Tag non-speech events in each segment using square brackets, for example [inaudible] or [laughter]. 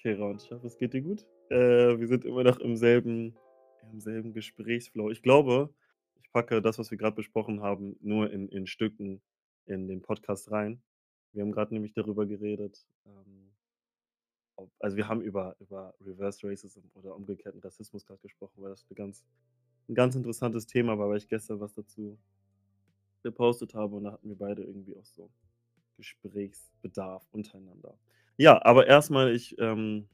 Okay, Raun, ich hoffe, es geht dir gut. Äh, wir sind immer noch im selben im selben Gesprächsflow. Ich glaube, ich packe das, was wir grad besprochen haben, nur in in Stücken in den Podcast rein. Wir haben grad nämlich darüber geredet, ähm ob also, wir haben über über Reverse Racism oder umgekehrten Rassismus grad gesprochen, weil das 'ne ganz 'n ganz interessantes Thema war, weil ich gestern was dazu gepostet habe und da hatten wir beide irgendwie auch so Gesprächsbedarf untereinander. Ja, aber erst mal, ich, ähm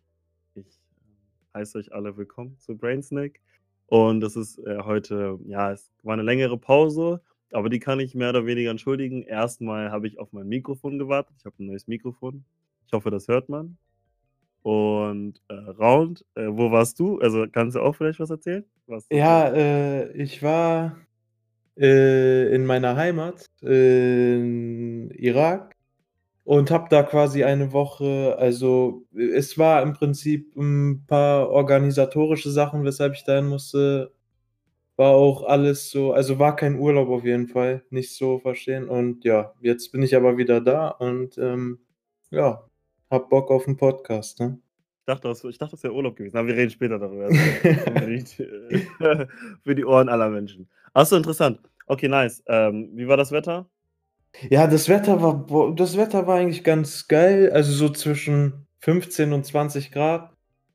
ich, ähm, heiße euch alle willkommen zu Brainsnack und das ist, äh, heute ja, es war 'ne längere Pause, aber die kann ich mehr oder weniger entschuldigen. Erst mal habe ich auf mein Mikrofon gewartet. Ich habe 'n neues Mikrofon. Ich hoffe, das hört man. Und, äh, Raun, äh, wo warst du? Also, kannst du auch vielleicht was erzählen? Was Ja, äh, ich war, äh, in meiner Heimat in Irak und habe da quasi eine Woche also, es war im Prinzip 'n paar organisatorische Sachen, weshalb ich dahin musste. War auch alles so also, war kein Urlaub auf jeden Fall, nicht so verstehen. Und ja, jetzt bin ich aber wieder da und, ähm, ja, habe Bock auf 'n Podcast, ne? Ich dachte, das ich dachte, das wäre Urlaub gewesen, aber wir reden später darüber. [laughs] Äh, [laughs] für die Ohren aller Menschen. Ach so, interessant. Okay, nice. Ähm, wie war das Wetter? Ja, das Wetter war das Wetter war eigentlich ganz geil, also, so zwischen 15 und 20 C,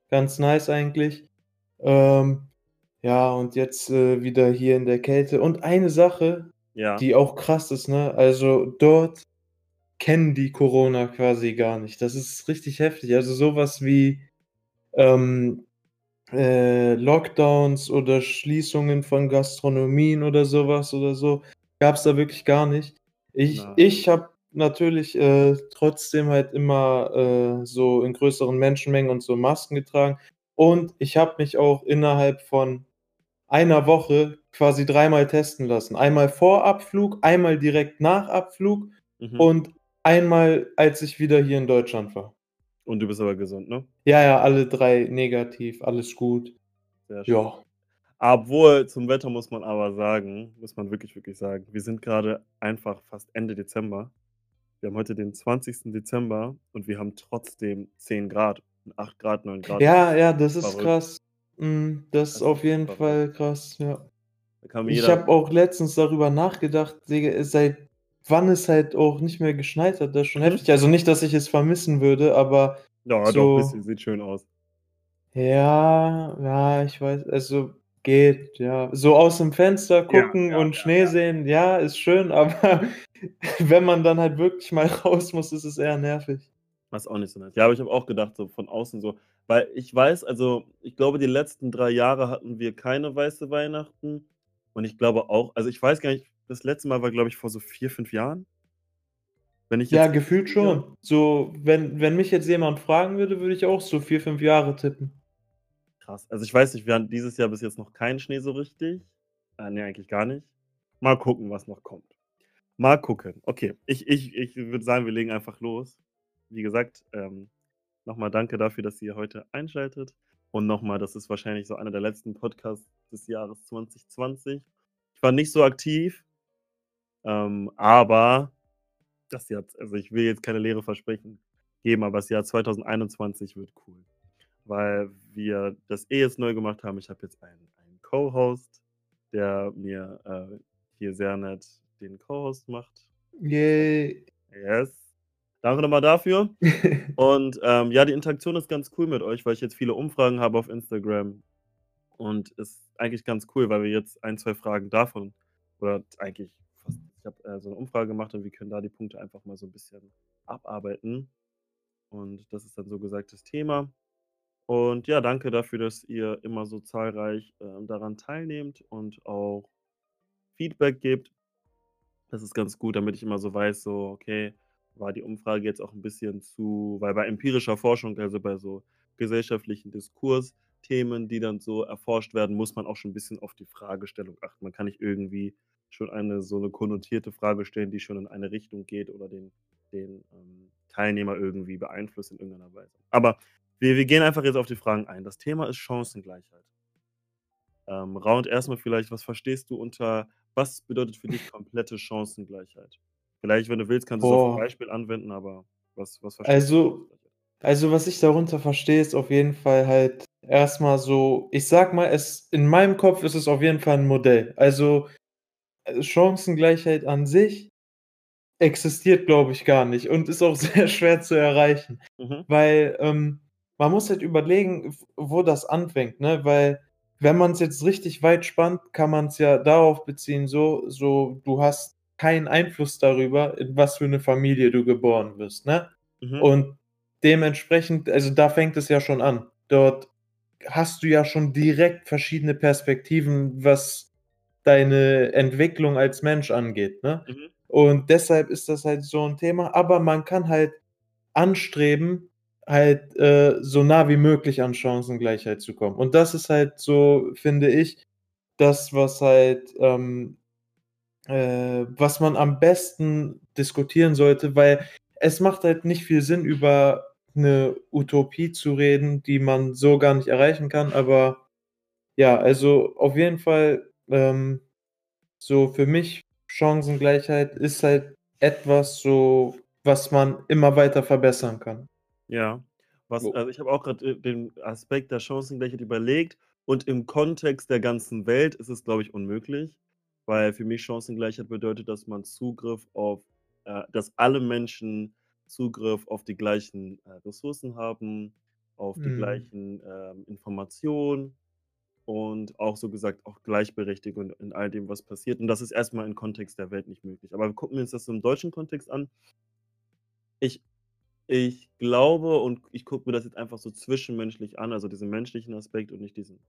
ganz nice eigentlich. Ähm, ja, und jetzt, äh, wieder hier in der Kälte. Und eine Sache, Ja. die auch krass ist, ne? Also, dort kennen die Corona quasi gar nicht. Das ist richtig heftig. Also, so was wie, ähm, äh, Lockdowns oder Schließungen von Gastronomien oder so was oder so, gab's da wirklich gar nicht. Ich Nein. ich habe natürlich, äh, trotzdem halt immer, äh, so in größeren Menschenmengen und so Masken getragen und ich habe mich auch innerhalb von einer Woche quasi dreimal testen lassen. Einmal vor Abflug, einmal direkt nach Abflug Mhm. und einmal, als ich wieder hier in Deutschland war. Und du bist aber gesund, ne? Ja, ja, alle 3 negativ, alles gut. Sehr schön. Ja. Obwohl, zum Wetter muss man aber sagen muss man wirklich, wirklich sagen, wir sind grade einfach fast Ende Dezember. Wir haben heute den 20. Dezember und wir haben trotzdem 10 C, 8 C, 9 C. Ja, ja, das ist Verrückt. krass. Mhm, das ist Das ist auf jeden verrückt. Fall krass, ja. Ich habe auch letztens darüber nachgedacht, seit wann es halt auch nicht mehr geschneit hat. Das ist schon Mhm. heftig. Also, nicht, dass ich es vermissen würde, aber Ja, doch, bisschen, so sieht schön aus. Ja, ja, ich weiß also, geht, ja. So aus'm Fenster Ja, gucken ja, und ja, Schnee ja. sehen, ja, ist schön, [laughs] aber wenn man dann halt wirklich mal [laughs] raus muss, ist es eher nervig. Ist auch nicht so nice. Ja, aber ich habe auch gedacht, so von außen so weil ich weiß also, ich glaube, die letzten 3 Jahre hatten wir keine weiße Weihnachten und ich glaube auch also, ich weiß gar nicht, das letzte Mal war, glaube ich, vor so 4, 5 Jahren. Wenn ich Ja, gefühlt schon. So, wenn wenn mich jetzt jemand fragen würde, würde ich auch so 4, 5 Jahre tippen. Krass. Also, ich weiß nicht, wir hatten dieses Jahr bis jetzt noch keinen Schnee so richtig. Äh, ne, eigentlich gar nicht. Mal gucken, was noch kommt. Mal gucken. Okay, ich ich ich würde sagen, wir legen einfach los. Wie gesagt, ähm, noch mal danke dafür, dass ihr heute einschaltet und noch mal, das ist wahrscheinlich so einer der letzten Podcasts des Jahres 2020. Ich war nicht so aktiv, ähm, aber das Jahr also, ich will jetzt keine leere Versprechen geben, aber das Jahr 2021 wird cool, weil wir das eh jetzt neu gemacht haben. Ich habe jetzt einen einen Co-Host, der mir, äh, hier sehr nett den Co-Host macht. Yay. Yes. Danke noch mal dafür. [laughs] Und, ähm, ja, die Interaktion ist ganz cool mit euch, weil ich jetzt viele Umfragen habe auf Instagram und ist eigentlich ganz cool, weil wir jetzt 1, 2 Fragen davon oder eigentlich fast ich habe, äh, so 'ne Umfrage gemacht und wir können da die Punkte einfach mal so 'n bisschen abarbeiten. Und das ist dann so gesagt das Thema. Und ja, danke dafür, dass ihr immer so zahlreich, ähm, daran teilnehmt und auch Feedback gebt. Das ist ganz gut, damit ich immer so weiß, so, okay, war die Umfrage jetzt auch 'n bisschen zu weil bei empirischer Forschung, also, bei so gesellschaftlichen Diskursthemen, die dann so erforscht werden, muss man auch schon 'n bisschen auf die Fragestellung achten. Man kann nicht irgendwie schon eine so 'ne konnotierte Frage stellen, die schon in eine Richtung geht oder den den, ähm, Teilnehmer irgendwie beeinflusst in irgendeiner Weise. Aber wir wir gehen einfach jetzt auf die Fragen ein. Das Thema ist Chancengleichheit. Ähm, Raun, erst mal vielleicht, was verstehst du unter was bedeutet für dich komplette Chancengleichheit? Vielleicht, wenn du willst, kannst du's auf 'n Boah. Beispiel anwenden, aber was was verstehst du Also, Chancengleichheit? Also, was ich darunter verstehe, ist auf jeden Fall halt erst mal so ich sage mal, es in meinem Kopf ist es auf jeden Fall 'n Modell. Also, äh, Chancengleichheit an sich existiert, glaube ich, gar nicht und ist auch [laughs] sehr schwer zu erreichen, Mhm. weil, ähm, man muss halt überlegen, wo das anfängt, ne? Weil wenn man's jetzt richtig weit spannt, kann man's ja darauf beziehen, so so du hast keinen Einfluss darüber, in was für 'ne Familie du geboren wirst, ne? Mhm. Und dementsprechend also, da fängt es ja schon an. Dort hast du ja schon direkt verschiedene Perspektiven, was deine Entwicklung als Mensch angeht, ne? Mhm. Und deshalb ist das halt so 'n Thema, aber man kann halt anstreben, halt, äh, so nah wie möglich an Chancengleichheit zu kommen. Und das ist halt so, finde ich, das, was halt, ähm, äh was man am besten diskutieren sollte, weil es macht halt nicht viel Sinn, über 'ne Utopie zu reden, die man so gar nicht erreichen kann. Aber ja, also, auf jeden Fall, ähm, so für mich Chancengleichheit ist halt etwas so, was man immer weiter verbessern kann. Ja, was So. also, ich habe auch grad, äh, den Aspekt der Chancengleichheit überlegt und im Kontext der ganzen Welt ist es, glaube ich, unmöglich, weil für mich Chancengleichheit bedeutet, dass man Zugriff auf äh, dass alle Menschen Zugriff auf die gleichen, äh, Ressourcen haben, auf die Mhm. gleichen, ähm, Informationen und auch so gesagt auch Gleichberechtigung in all dem, was passiert. Und das ist erst mal im Kontext der Welt nicht möglich. Aber gucken wir uns das im deutschen Kontext an ich ich glaube und ich gucke mir das jetzt einfach so zwischenmenschlich an, also, diesen menschlichen Aspekt und nicht diesen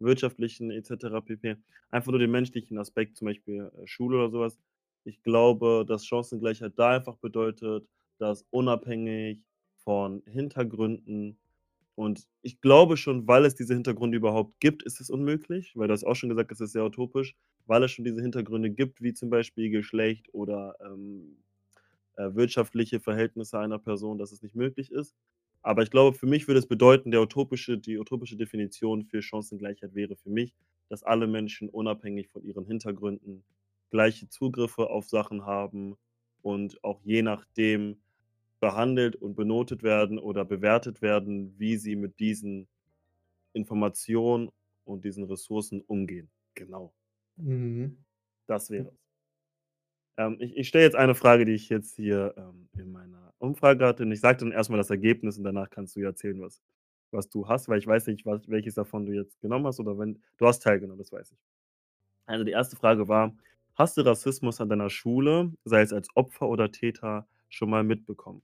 wirtschaftlichen et cetera pp. Einfach nur den menschlichen Aspekt, zum Beispiel, äh, Schule oder so was. Ich glaube, dass Chancengleichheit da einfach bedeutet, dass unabhängig von Hintergründen und ich glaube schon, weil es diese Hintergründe überhaupt gibt, ist es unmöglich, weil du hast auch schon gesagt, das ist sehr utopisch, weil es schon diese Hintergründe gibt, wie zum Beispiel Geschlecht oder, ähm, äh, wirtschaftliche Verhältnisse einer Person, dass es nicht möglich ist. Aber ich glaube, für mich würde es bedeuten, der utopische die utopische Definition für Chancengleichheit wäre für mich, dass alle Menschen unabhängig von ihren Hintergründen gleiche Zugriffe auf Sachen haben und auch je nachdem behandelt und benotet werden oder bewertet werden, wie sie mit diesen Informationen und diesen Ressourcen umgehen. Genau. Mhm. Das wäre es. Ähm, ich ich stelle jetzt eine Frage, die ich jetzt hier, ähm, in meiner Umfrage hatte und ich sage dann erst mal das Ergebnis und danach kannst du ja erzählen, was was du hast, weil ich weiß nicht, was welches davon du jetzt genommen hast oder wenn du hast teilgenommen, das weiß ich. Also, die 1. Frage war: „Hast du Rassismus an deiner Schule, sei es als Opfer oder Täter, schon mal mitbekommen?“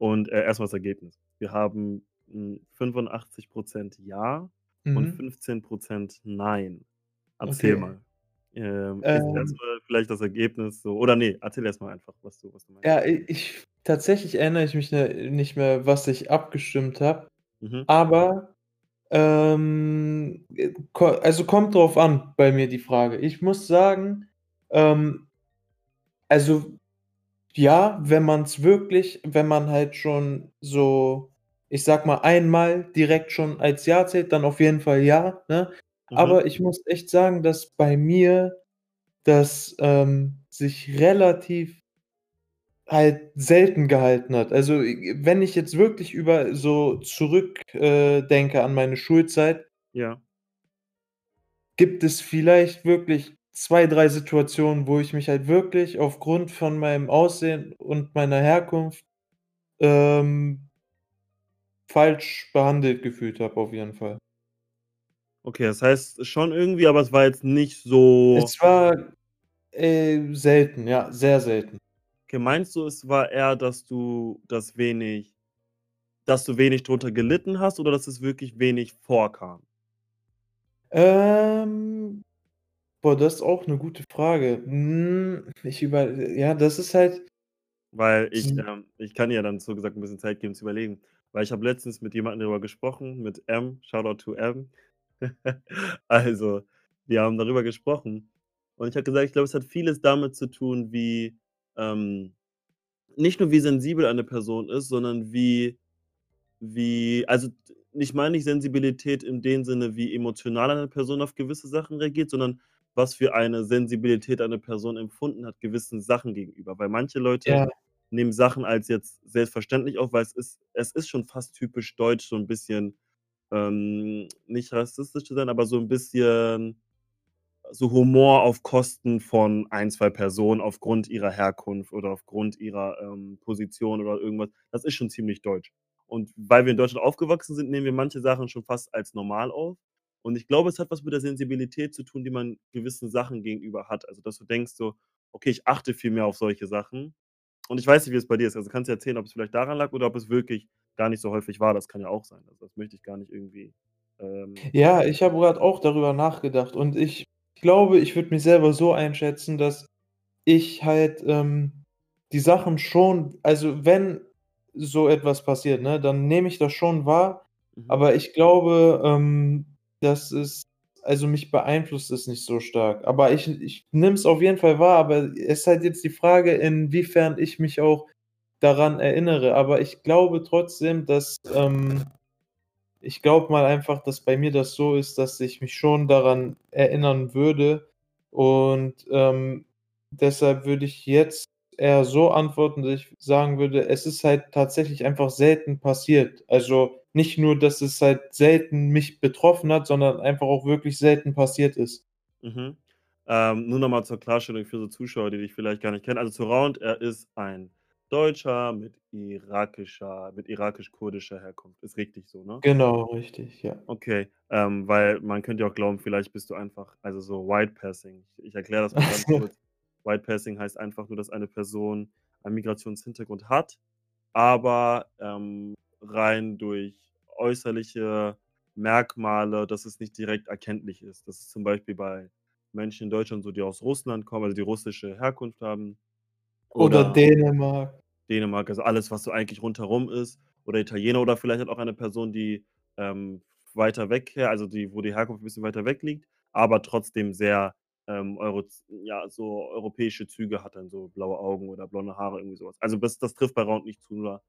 Und, äh, erst mal das Ergebnis. Wir haben, hm, 85 % ja und Mhm. 15 % nein. Erzähl Okay. mal. Ähm, ist Ähm mal vielleicht das Ergebnis so oder ne, erzähl erst mal einfach, was du was du meinst. Ja, ich tatsächlich erinnere ich mich, ne, nicht mehr, was ich abgestimmt habe, Mhm. aber, ähm, äh, also, kommt drauf an bei mir die Frage. Ich muss sagen, ähm also, ja, wenn man's wirklich wenn man halt schon so, ich sage mal, einmal direkt schon als ja zählt, dann auf jeden Fall ja, ne? Mhm. Aber ich muss echt sagen, dass bei mir das, ähm, sich relativ halt selten gehalten hat. Also, i wenn ich jetzt wirklich über so zurück äh, an meine Schulzeit Ja. gibt es vielleicht wirklich 2, 3 Situationen, wo ich mich halt wirklich aufgrund von meinem Aussehen und meiner Herkunft, ähm falsch behandelt gefühlt habe, auf jeden Fall. Okay, das heißt schon irgendwie, aber es war jetzt nicht so Es war, äh, selten, ja, sehr selten. Okay, meinst du, es war eher, dass du das wenig dass du wenig drunter gelitten hast oder dass es wirklich wenig vorkam? Ähm, boah, das ist auch 'ne gute Frage. Hm, ich über ja, das ist halt Weil ich ähm, ich kann ja dann so gesagt 'n bisschen Zeit geben zu überlegen, weil ich habe letztens mit jemandem darüber gesprochen, mit M, Shoutout to M. [laughs] Also, wir haben darüber gesprochen und ich habe gesagt, ich glaube, es hat vieles damit zu tun, wie, ähm nicht nur wie sensibel eine Person ist, sondern wie wie also, ich meine nicht Sensibilität in dem Sinne, wie emotional eine Person auf gewisse Sachen reagiert, sondern was für eine Sensibilität eine Person empfunden hat gewissen Sachen gegenüber. Weil manche Leute Ja. nehmen Sachen als jetzt selbstverständlich auf, weil es ist es ist schon fast typisch deutsch, so 'n bisschen, ähm, nicht rassistisch zu sein, aber so 'n bisschen so Humor auf Kosten von 1, 2 Personen aufgrund ihrer Herkunft oder aufgrund ihrer, ähm, Position oder irgendwas. Das ist schon ziemlich deutsch. Und weil wir in Deutschland aufgewachsen sind, nehmen wir manche Sachen schon fast als normal auf. Und ich glaube, es hat was mit der Sensibilität zu tun, die man gewissen Sachen gegenüber hat. Also, dass du denkst so: „Okay, ich achte viel mehr auf solche Sachen.“ Und ich weiß nicht, wie es bei dir ist. Also, kannst du erzählen, ob es vielleicht daran lag oder ob es wirklich gar nicht so häufig war. Das kann ja auch sein. Also, das möchte ich gar nicht irgendwie, ähm Ja, ich habe grad auch darüber nachgedacht und ich glaube, ich würde mich selber so einschätzen, dass ich halt, ähm, die Sachen schon also, wenn so etwas passiert, ne, dann nehme ich das schon wahr, Mhm. aber ich glaube, ähm, dass es also, mich beeinflusst es nicht so stark. Aber ich ich nehme es auf jeden Fall wahr, aber es ist halt jetzt die Frage, inwiefern ich mich auch daran erinnere. Aber ich glaube trotzdem, dass, ähm ich glaube mal einfach, dass bei mir das so ist, dass ich mich schon daran erinnern würde und, ähm, deshalb würde ich jetzt eher so antworten, dass ich sagen würde, es ist halt tatsächlich einfach selten passiert. Also, nicht nur, dass es halt selten mich betroffen hat, sondern einfach auch wirklich selten passiert ist. Mhm. Ähm, nur noch mal zur Klarstellung für so Zuschauer, die dich vielleicht gar nicht kennen. Also, Zoraund, er ist ein Deutscher mit irakischer mit irakisch-kurdischer Herkunft. Ist richtig so, ne? Genau, richtig, ja. Okay, ähm, weil man könnte ja auch glauben, vielleicht bist du einfach also, so White Passing. Ich erkläre das mal [laughs] ganz kurz. White Passing heißt einfach nur, dass eine Person einen Migrationshintergrund hat, aber, ähm, rein durch äußerliche Merkmale, dass es nicht direkt erkenntlich ist. Das ist zum Beispiel bei Menschen in Deutschland so, die aus Russland kommen, also, die russische Herkunft haben Oder oder Dänemark. Dänemark, also, alles, was so eigentlich rundherum ist oder Italiener oder vielleicht halt auch eine Person, die, ähm, weiter weg also, die wo die Herkunft 'n bisschen weiter weg liegt, aber trotzdem sehr, ähm, Euroz ja, so europäische Züge hat, dann so blaue Augen oder blonde Haare, irgendwie so was. Also, das das trifft bei Raund nicht zu, nur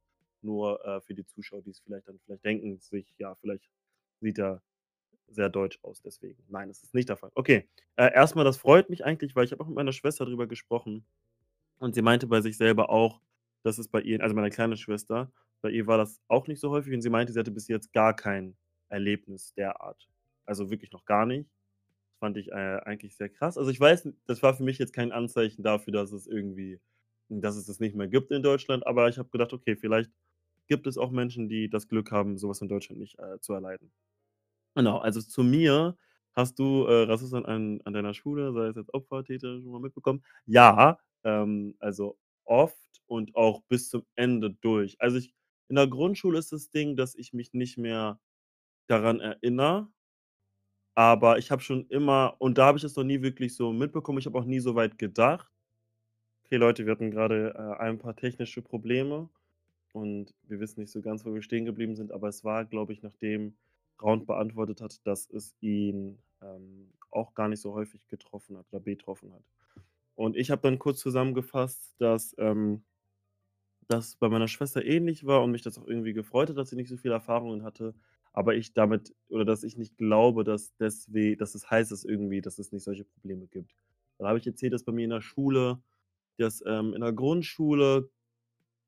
nur, äh, für die Zuschauer, die es vielleicht dann vielleicht denken sich: „Ja, vielleicht sieht er sehr deutsch aus deswegen.“ Nein, das ist nicht der Fall. Okay, äh, erst mal, das freut mich eigentlich, weil ich habe auch mit meiner Schwester drüber gesprochen und sie meinte bei sich selber auch, dass es bei ihr also, meine kleine Schwester, bei ihr war das auch nicht so häufig und sie meinte, sie hatte bis jetzt gar kein Erlebnis der Art. Also, wirklich noch gar nicht. Fand ich, äh, eigentlich sehr krass. Also, ich weiß das war für mich jetzt kein Anzeichen dafür, dass es irgendwie dass es das nicht mehr gibt in Deutschland, aber ich habe gedacht: „Okay, vielleicht gibt es auch Menschen, die das Glück haben, so was in Deutschland nicht, äh, zu erleiden.“ Genau, also, zu mir. Hast du, äh, Rassismus an an deiner Schule, sei es jetzt Opfer, Täter, schon mal mitbekommen? Ja, ähm, also, oft und auch bis zum Ende durch. Also, ich in der Grundschule ist das Ding, dass ich mich nicht mehr daran erinnere aber ich habe schon immer und da habe ich das noch nie wirklich so mitbekommen. Ich habe auch nie so weit gedacht. Okay, Leute, wir hatten grade, äh, ein paar technische Probleme und wir wissen nicht so ganz, wo wir stehen geblieben sind, aber es war, glaube ich, nachdem Raund beantwortet hat, dass es ihn, ähm, auch gar nicht so häufig getroffen hat oder betroffen hat. Und ich habe dann kurz zusammengefasst, dass, ähm das bei meiner Schwester ähnlich war und mich das auch irgendwie gefreut hat, dass sie nicht so viele Erfahrungen hatte, aber ich damit oder dass ich nicht glaube, dass deswe dass es heißt, dass irgendwie dass es nicht solche Probleme gibt. Dann habe ich erzählt, dass bei mir in der Schule dass, ähm, in der Grundschule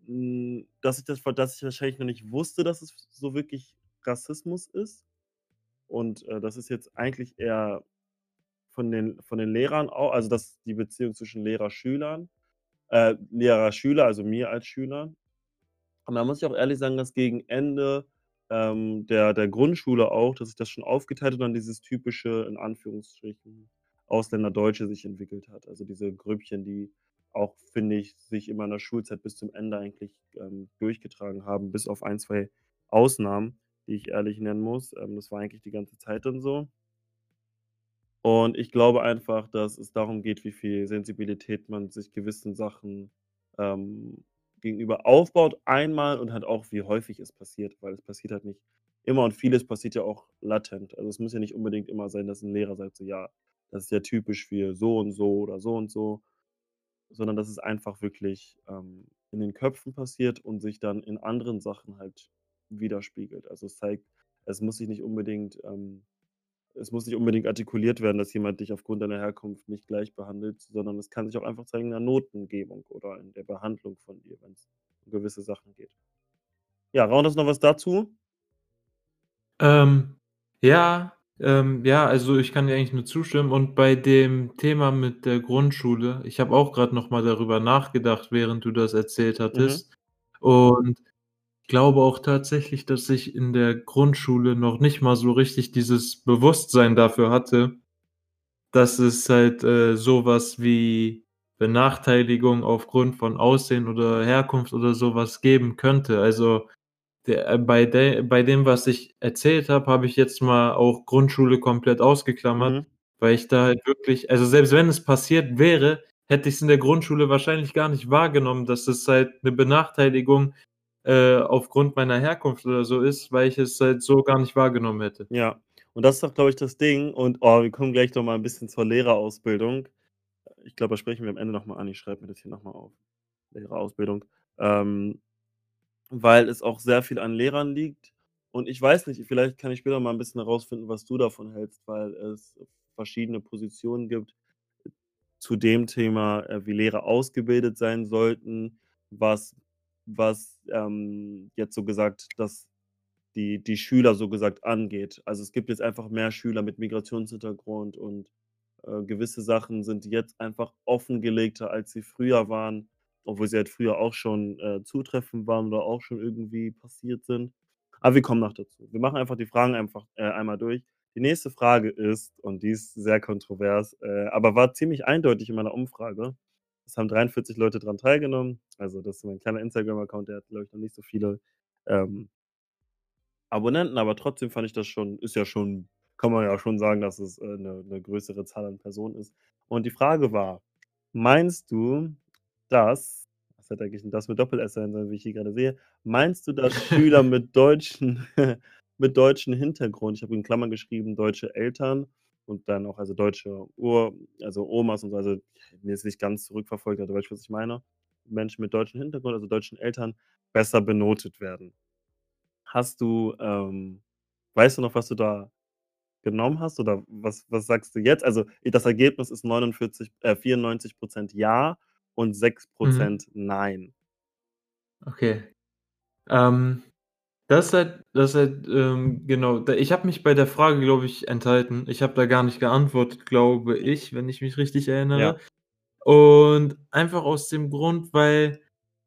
hm, dass ich das dass ich wahrscheinlich noch nicht wusste, dass es so wirklich Rassismus ist. Und, äh, das ist jetzt eigentlich eher von den von den Lehrern au also, dass die Beziehung zwischen Lehrer-Schülern äh, Lehrer-Schüler, also mir als Schüler. Und da muss ich auch ehrlich sagen, dass gegen Ende, ähm, der der Grundschule auch, dass sich das schon aufgeteilt und dann dieses typische, in Anführungsstrichen, Ausländer-Deutsche sich entwickelt hat. Also, diese Grüppchen, die auch, finde ich, sich in meiner Schulzeit bis zum Ende eigentlich, ähm, durchgetragen haben, bis auf 1, 2 Ausnahmen, die ich ehrlich nennen muss. Ähm, das war eigentlich die ganze Zeit dann so. Und ich glaube einfach, dass es darum geht, wie viel Sensibilität man sich gewissen Sachen, ähm, gegenüber aufbaut einmal und halt auch, wie häufig es passiert, weil es passiert halt nicht immer und vieles passiert ja auch latent. Also, es muss ja nicht unbedingt immer sein, dass 'n Lehrer sagt so: „Ja, das ist ja typisch für so und so oder so und so“, sondern dass es einfach wirklich, ähm, in den Köpfen passiert und sich dann in anderen Sachen halt widerspiegelt. Also, es zeigt es muss sich nicht unbedingt, ähm es muss nicht unbedingt artikuliert werden, dass jemand dich aufgrund deiner Herkunft nicht gleich behandelt, sondern es kann sich auch einfach zeigen in der Notengebung oder in der Behandlung von dir, wenn's um gewisse Sachen geht. Ja, Raun, hast du noch was dazu? Ähm, ja, ähm, ja, also ich kann dir eigentlich nur zustimmen und bei dem Thema mit der Grundschule, ich habe auch grad noch mal darüber nachgedacht, während du das erzählt Mhm. hattest und ich glaube auch tatsächlich, dass ich in der Grundschule noch nicht mal so richtig dieses Bewusstsein dafür hatte, dass es halt, äh, so was wie Benachteiligung aufgrund von Aussehen oder Herkunft oder so was geben könnte. Also, der äh, bei de bei dem, was ich erzählt habe, habe ich jetzt mal auch Grundschule komplett ausgeklammert, Mhm. weil ich da halt wirklich also, selbst wenn es passiert wäre, hätte ich's in der Grundschule wahrscheinlich gar nicht wahrgenommen, dass es halt 'ne Benachteiligung, äh, aufgrund meiner Herkunft oder so ist, weil ich es halt so gar nicht wahrgenommen hätte. Ja, und das ist doch, glaube ich, das Ding und, oh, wir kommen gleich noch mal 'n bisschen zur Lehrerausbildung. Ich glaube, das sprechen wir am Ende noch mal an. Ich schreibe mir das hier noch mal auf, Lehrerausbildung. Ähm, weil es auch sehr viel an Lehrern liegt und ich weiß nicht, vielleicht kann ich später mal 'n bisschen herausfinden, was du davon hältst, weil es verschiedene Positionen gibt zu dem Thema, äh, wie Lehrer ausgebildet sein sollten, was was, ähm, jetzt so gesagt, dass die die Schüler so gesagt angeht. Also, es gibt jetzt einfach mehr Schüler mit Migrationshintergrund und, äh, gewisse Sachen sind jetzt einfach offengelegter, als sie früher waren, obwohl sie halt früher auch schon, äh, zutreffend waren oder auch schon irgendwie passiert sind. Aber wir kommen noch dazu. Wir machen einfach die Fragen einfach, äh, einmal durch. Die nächste Frage ist und die ist sehr kontrovers, äh, aber war ziemlich eindeutig in meiner Umfrage. Es haben 43 Leute dran teilgenommen. Also, das ist mein kleiner Instagram-Account, der hat, glaube ich, noch nicht so viele, ähm Abonnenten, aber trotzdem fand ich das schon ist ja schon kann man ja schon sagen, dass es, äh, 'ne 'ne größere Zahl an Personen ist. Und die Frage war: „Meinst du, dass“ was hätte eigentlich „das“ mit Doppel-S sein sollen, wie ich hier grade sehe. „Meinst du, dass Schüler [laughs] mit deutschen [laughs] mit deutschen Hintergrund“ ich habe in Klammern geschrieben, deutsche Eltern und dann auch also, deutsche Ur also, Omas und so, also, mir ist nicht ganz zurückverfolgt, aber du weißt, was ich meine. Menschen mit deutschem Hintergrund, also, deutschen Eltern, besser benotet werden. Hast du, ähm weißt du noch, was du da genommen hast oder was was sagst du jetzt? Also, das Ergebnis ist 49 äh, 94 % ja und sechs Mhm. Prozent nein. Okay. Ähm, das ist halt das ist halt, ähm, genau ich habe mich bei der Frage, glaube ich, enthalten. Ich habe da gar nicht geantwortet, glaube ich, wenn ich mich richtig erinnere. Ja. Und einfach aus dem Grund, weil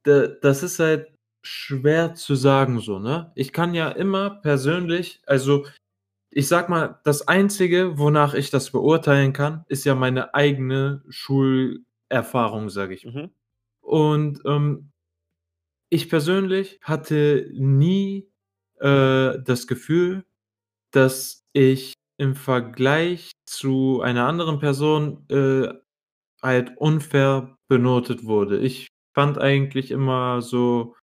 da das ist halt schwer zu sagen so, ne? Ich kann ja immer persönlich also, ich sage mal, das Einzige, wonach ich das beurteilen kann, ist ja meine eigene Schulerfahrung, sage ich Mhm. und, ähm ich persönlich hatte nie, äh, das Gefühl, dass ich im Vergleich zu einer anderen Person, äh, halt unfair benotet wurde. Ich fand eigentlich immer so,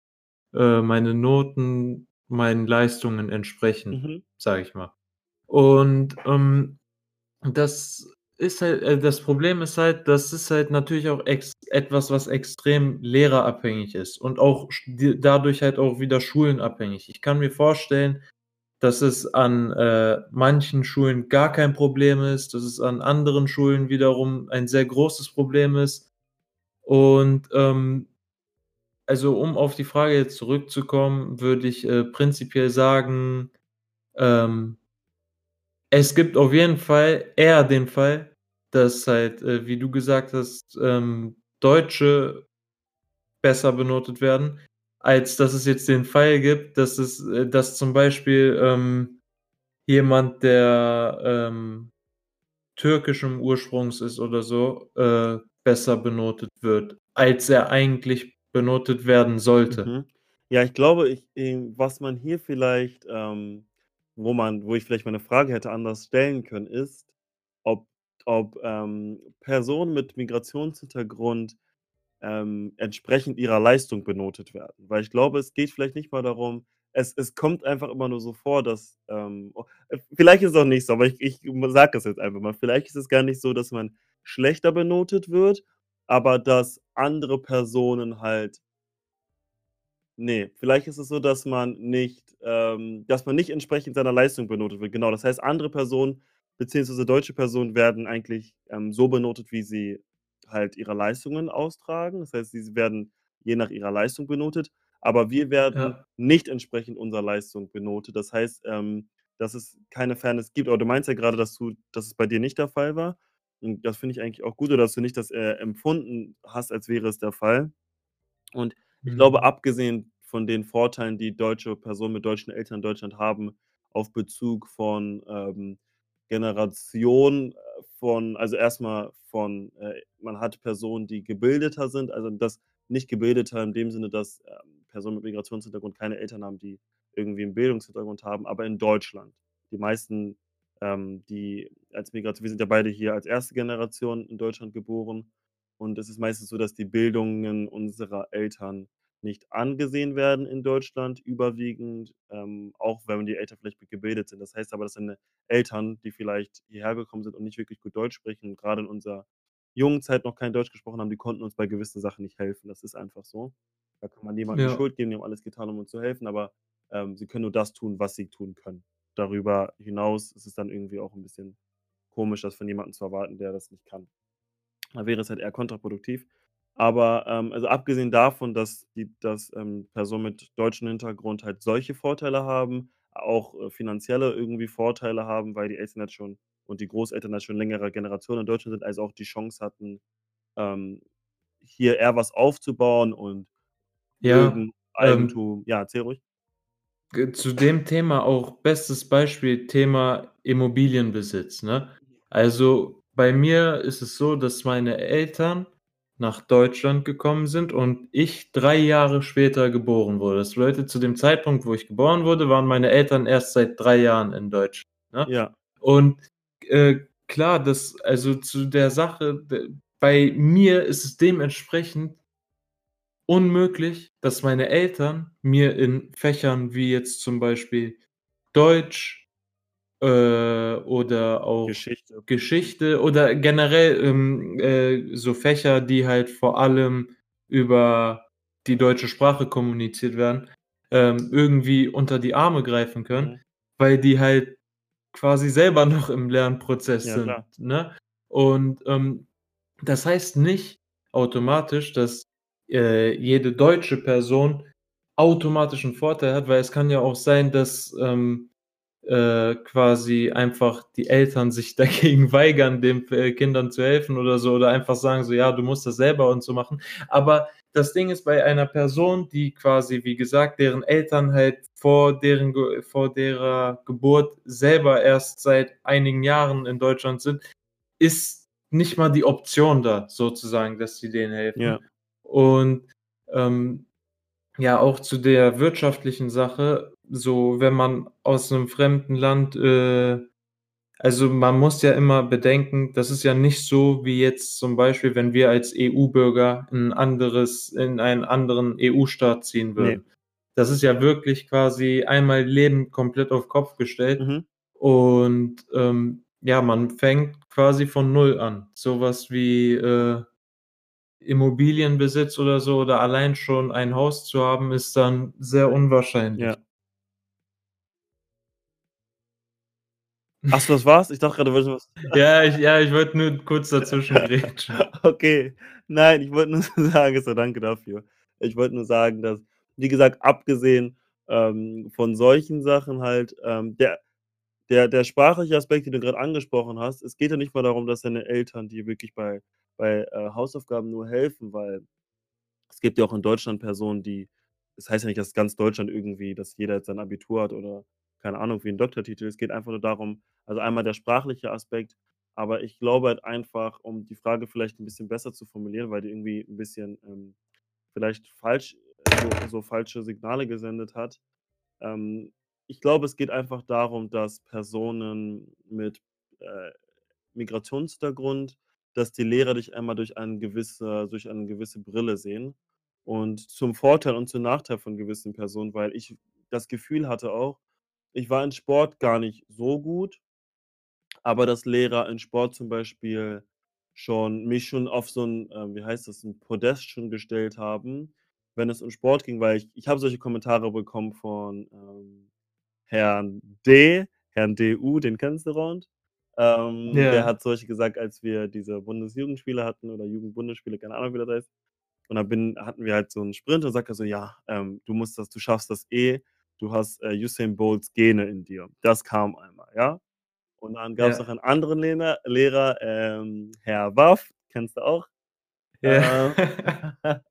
äh, meine Noten meinen Leistungen entsprechend, Mhm. sage ich mal. Und, ähm, das ist halt äh, das Problem ist halt, das ist halt natürlich auch etwas, was extrem lehrerabhängig ist und auch dadurch halt auch wieder schulenabhängig. Ich kann mir vorstellen, dass es an, äh, manchen Schulen gar kein Problem ist, dass es an anderen Schulen wiederum ein sehr großes Problem ist. Und, ähm also, um auf die Frage jetzt zurückzukommen, würde ich, äh, prinzipiell sagen, ähm es gibt auf jeden Fall eher den Fall, dass halt, äh, wie du gesagt hast, ähm, Deutsche besser benotet werden, als dass es jetzt den Fall gibt, dass es äh, dass zum Beispiel, ähm, jemand, der, ähm, türkischen Ursprungs ist oder so, äh, besser benotet wird, als er eigentlich benotet werden sollte. Mhm. Ja, ich glaube, ich ähm, was man hier vielleicht, ähm wo man wo ich vielleicht meine Frage hätte anders stellen können, ist, ob ähm, Personen mit Migrationshintergrund, ähm, entsprechend ihrer Leistung benotet werden. Weil ich glaube, es geht vielleicht nicht mal darum es es kommt einfach immer nur so vor, dass, ähm o äh, vielleicht ist es auch nicht so, aber ich ich sage das jetzt einfach mal. Vielleicht ist es gar nicht so, dass man schlechter benotet wird, aber dass andere Personen halt Ne, vielleicht ist es so, dass man nicht ähm, dass man nicht entsprechend seiner Leistung benotet wird. Genau, das heißt, andere Personen beziehungsweise deutsche Personen werden eigentlich, ähm, so benotet, wie sie halt ihre Leistungen austragen. Das heißt, sie werden je nach ihrer Leistung benotet, aber wir werden Ja. nicht entsprechend unserer Leistung benotet. Das heißt, ähm, dass es keine Fairness gibt. Aber du meinst ja grade, dass du dass es bei dir nicht der Fall war. Und das finde ich eigentlich auch gut oder dass du nicht das, äh, empfunden hast, als wäre es der Fall. Und ich glaube, Mhm. abgesehen von den Vorteilen, die deutsche Personen mit deutschen Eltern in Deutschland haben, auf Bezug von, ähm, Generation, äh, von also erst mal von, äh man hat Personen, die gebildeter sind, also das nicht gebildeter in dem Sinne, dass, ähm, Personen mit Migrationshintergrund keine Eltern haben, die irgendwie 'n Bildungshintergrund haben, aber in Deutschland. Die meisten, ähm, die als Migrat wir sind ja beide hier als 1. Generation in Deutschland geboren und es ist meistens so, dass die Bildungen unserer Eltern nicht angesehen werden in Deutschland überwiegend, ähm, auch wenn die Eltern vielleicht gebildet sind. Das heißt aber, dass deine Eltern, die vielleicht hierher gekommen sind und nicht wirklich gut Deutsch sprechen, grade in unserer jungen Zeit noch kein Deutsch gesprochen haben, die konnten uns bei gewissen Sachen nicht helfen. Das ist einfach so. Da kann man niemandem die Ja. Schuld geben, die haben alles getan, um uns zu helfen, aber, ähm, sie können nur das tun, was sie tun können. Darüber hinaus ist es dann irgendwie auch 'n bisschen komisch, das von jemandem zu erwarten, der das nicht kann. Da wäre es halt eher kontraproduktiv. Aber, ähm, also abgesehen davon, dass die dass, ähm, Personen mit deutschem Hintergrund halt solche Vorteile haben, auch, äh, finanzielle irgendwie Vorteile haben, weil die Eltern jetzt schon und die Großeltern halt schon längere Generationen in Deutschland sind, also auch die Chance hatten, ähm, hier eher was aufzubauen und Ja, ähm Eigentum ja, erzähl ruhig. Zu dem Thema auch bestes Beispiel, Thema Immobilienbesitz, ne? Also, bei mir ist es so, dass meine Eltern nach Deutschland gekommen sind und ich 3 Jahre später geboren wurde. Das bedeutet, zu dem Zeitpunkt, wo ich geboren wurde, waren meine Eltern erst seit 3 Jahren in Deutschland, ne? Ja. Und, äh, klar, das also zu der Sache, bei mir ist es dementsprechend unmöglich, dass meine Eltern mir in Fächern wie jetzt zum Beispiel Deutsch, äh, oder auch Geschichte. Geschichte oder generell, ähm, äh, so Fächer, die halt vor allem über die deutsche Sprache kommuniziert werden, ähm, irgendwie unter die Arme greifen können, Mhm. weil die halt quasi selber noch im Lernprozess Ja, sind, klar. ne? Und, ähm, das heißt nicht automatisch, dass, äh, jede deutsche Person automatisch 'n Vorteil hat, weil es kann ja auch sein, dass, ähm, äh, quasi einfach die Eltern sich [laughs] dagegen weigern, den f Kindern zu helfen oder so oder einfach sagen so: „Ja, du musst das selber und so machen.“ Aber das Ding ist bei einer Person, die quasi, wie gesagt, deren Eltern halt vor deren vor derer Geburt selber erst seit einigen Jahren in Deutschland sind, ist nicht mal die Option da sozusagen, dass sie denen helfen. Ja. Und, ähm, ja, auch zu der wirtschaftlichen Sache, so wenn man aus 'nem fremden Land, äh also man muss ja immer bedenken, das ist ja nicht so wie jetzt zum Beispiel, wenn wir als EU-Bürger 'n anderes in einen anderen EU-Staat ziehen würden. Das ist ja wirklich quasi einmal Leben komplett auf Kopf gestellt Mhm. und, ähm, ja, man fängt quasi von 0 an. So was wie, äh, Immobilienbesitz oder so oder allein schon ein Haus zu haben, ist dann sehr unwahrscheinlich. Ja. Ach so, das war's? Ich dachte grade, du wolltest was Ja, ich ja, ich wollte nur kurz dazwischen [laughs] grätschen. Okay. Nein, ich wollte nur [laughs] sagen so, danke dafür. Ich wollte nur sagen, dass, wie gesagt, abgesehen, ähm, von solchen Sachen halt, ähm, der der der sprachliche Aspekt, den du grad angesprochen hast, es geht ja nicht mal darum, dass deine Eltern dir wirklich bei bei, äh, Hausaufgaben nur helfen, weil es gibt ja auch in Deutschland Personen, die das heißt ja nicht, dass ganz Deutschland irgendwie dass jeder jetzt sein Abitur hat oder keine Ahnung, wie 'n Doktortitel. Es geht einfach nur darum also einmal der sprachliche Aspekt, aber ich glaube halt einfach, um die Frage vielleicht 'n bisschen besser zu formulieren, weil die irgendwie 'n bisschen, ähm, vielleicht falsch so so falsche Signale gesendet hat. Ähm, ich glaube, es geht einfach darum, dass Personen mit, äh, Migrationshintergrund dass die Lehrer dich einmal durch ein gewisse durch eine gewisse Brille sehen und zum Vorteil und zum Nachteil von gewissen Personen, weil ich das Gefühl hatte auch, ich war in Sport gar nicht so gut aber dass Lehrer in Sport zum Beispiel schon mich schon auf so 'n, ähm, wie heißt das, 'n Podest schon gestellt haben, wenn es um Sport ging, weil ich ich habe solche Kommentare bekommen von, ähm, Herrn D, Herrn DU, den kennst du, Round. Ähm, der Ja. hat Beispiel gesagt, als wir diese Bundesjugendspiele hatten oder Jugendbundesspiele, keine Ahnung, wie das heißt. Und dann bin hatten wir halt so 'n Sprint und sagt er so: „Ja, ähm, du musst das du schaffst das eh. Du hast, äh, Usain Bolts Gene in dir.“ Das kam einmal, ja? Und dann gab's noch Ja. einen anderen Lehner Lehrer, ähm, Herr Waff, kennst du auch. Ja. Äh, [laughs]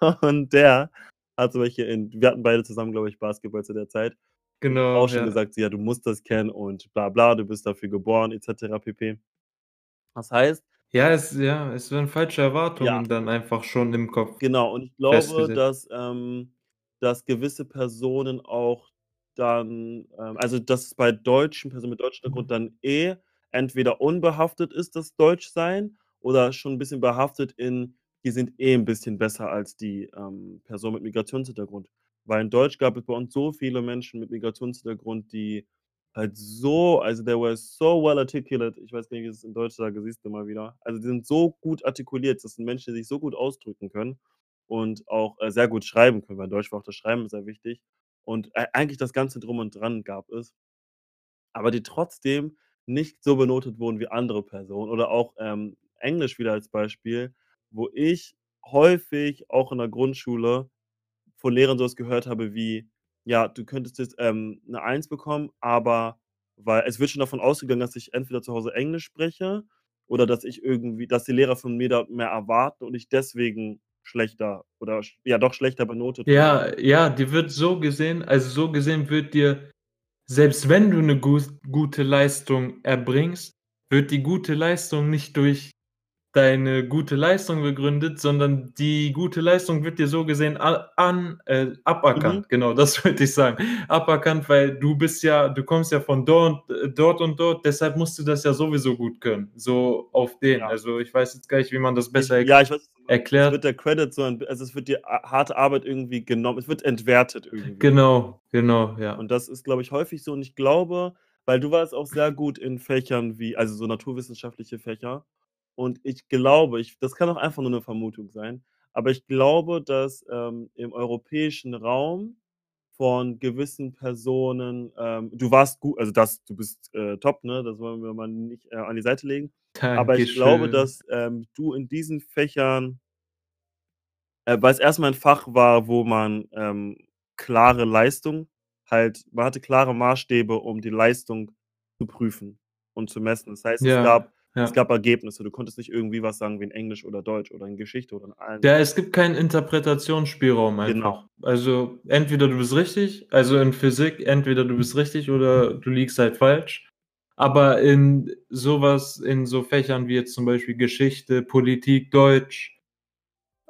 [laughs] und der hat Beispiel in wir hatten beide zusammen, glaube ich, Basketball zu der Zeit, Genau, auch schon ja. gesagt, „Ja, du musst das kennen und bla bla, du bist dafür geboren“ et cetera pp. Das heißt Ja, es ja, es werden falsche Ja. Erwartungen dann einfach schon im Kopf Genau, und ich glaube, dass ähm, dass gewisse Personen auch dann ähm, also, dass es bei deutschen Personen mit deutschem Hintergrund dann eh entweder unbehaftet ist, das Deutschsein, oder schon 'n bisschen behaftet in: „Die sind eh 'n bisschen besser als die, ähm, Person mit Migrationshintergrund.“ Weil in Deutsch gab es bei uns so viele Menschen mit Migrationshintergrund, die halt so also, they were so well articulate. Ich weiß gar nicht, wie ich das in Deutsch sage, siehst du mal wieder. Also, die sind so gut artikuliert. Das sind Menschen, die sich so gut ausdrücken können und auch, äh, sehr gut schreiben können, weil in Deutsch war auch das Schreiben sehr wichtig. Und ei eigentlich das Ganze Drum und Dran gab es aber die trotzdem nicht so benotet wurden wie andere Personen oder auch, ähm, Englisch wieder als Beispiel, wo ich häufig auch in der Grundschule von Lehrern so was gehört habe wie: „Ja, du könntest jetzt, ähm, 'ne Eins bekommen, aber“ weil es wird schon davon ausgegangen, dass ich entweder zu Hause Englisch spreche oder dass ich irgendwie dass die Lehrer von mir da mehr erwarten und ich deswegen schlechter oder ja doch schlechter benotet. Ja, ja, dir wird so gesehen also, so gesehen wird dir selbst wenn du 'ne gus gute Leistung erbringst, wird die gute Leistung nicht durch deine gute Leistung begründet, sondern die gute Leistung wird dir so gesehen an äh, Mhm. aberkannt. Genau, das [laughs] wollte ich sagen. Aberkannt, weil du bist ja du kommst ja von dort äh, dort und dort, deshalb musst du das ja sowieso gut können, so auf den. Ja. Also, ich weiß jetzt gar nicht, wie man das besser erk ja, ich weiß, meinst. Es wird erklärt. der Credit so 'n b also, es wird dir a harte Arbeit irgendwie genommen. Es wird entwertet irgendwie. Genau, genau, ja. Und das ist, glaube ich, häufig so und ich glaube weil du warst auch sehr gut in Fächern wie also, so naturwissenschaftliche Fächer. Und ich glaube ich das kann auch einfach nur 'ne Vermutung sein, aber ich glaube, dass, ähm, im europäischen Raum von gewissen Personen ähm, du warst gu also, das du bist, äh, top, ne? Das wollen wir mal nicht, äh, an die Seite legen. Aber ich glaube, Dankeschön. dass, ähm, du in diesen Fächern äh, weil's erst mal 'n Fach war, wo man, ähm, klare Leistung halt man hatte klare Maßstäbe, um die Leistung zu prüfen und zu messen. Das heißt, es Ja, es gab Ergebnisse. Du konntest nicht irgendwie was sagen wie in Englisch oder Deutsch oder in Geschichte oder in allen Ja, es gibt keinen Interpretationsspielraum Genau. einfach. Also, entweder du bist richtig also, in Physik, entweder du bist richtig oder du liegst halt falsch. Aber in so was in so Fächern wie jetzt zum Beispiel Geschichte, Politik, Deutsch,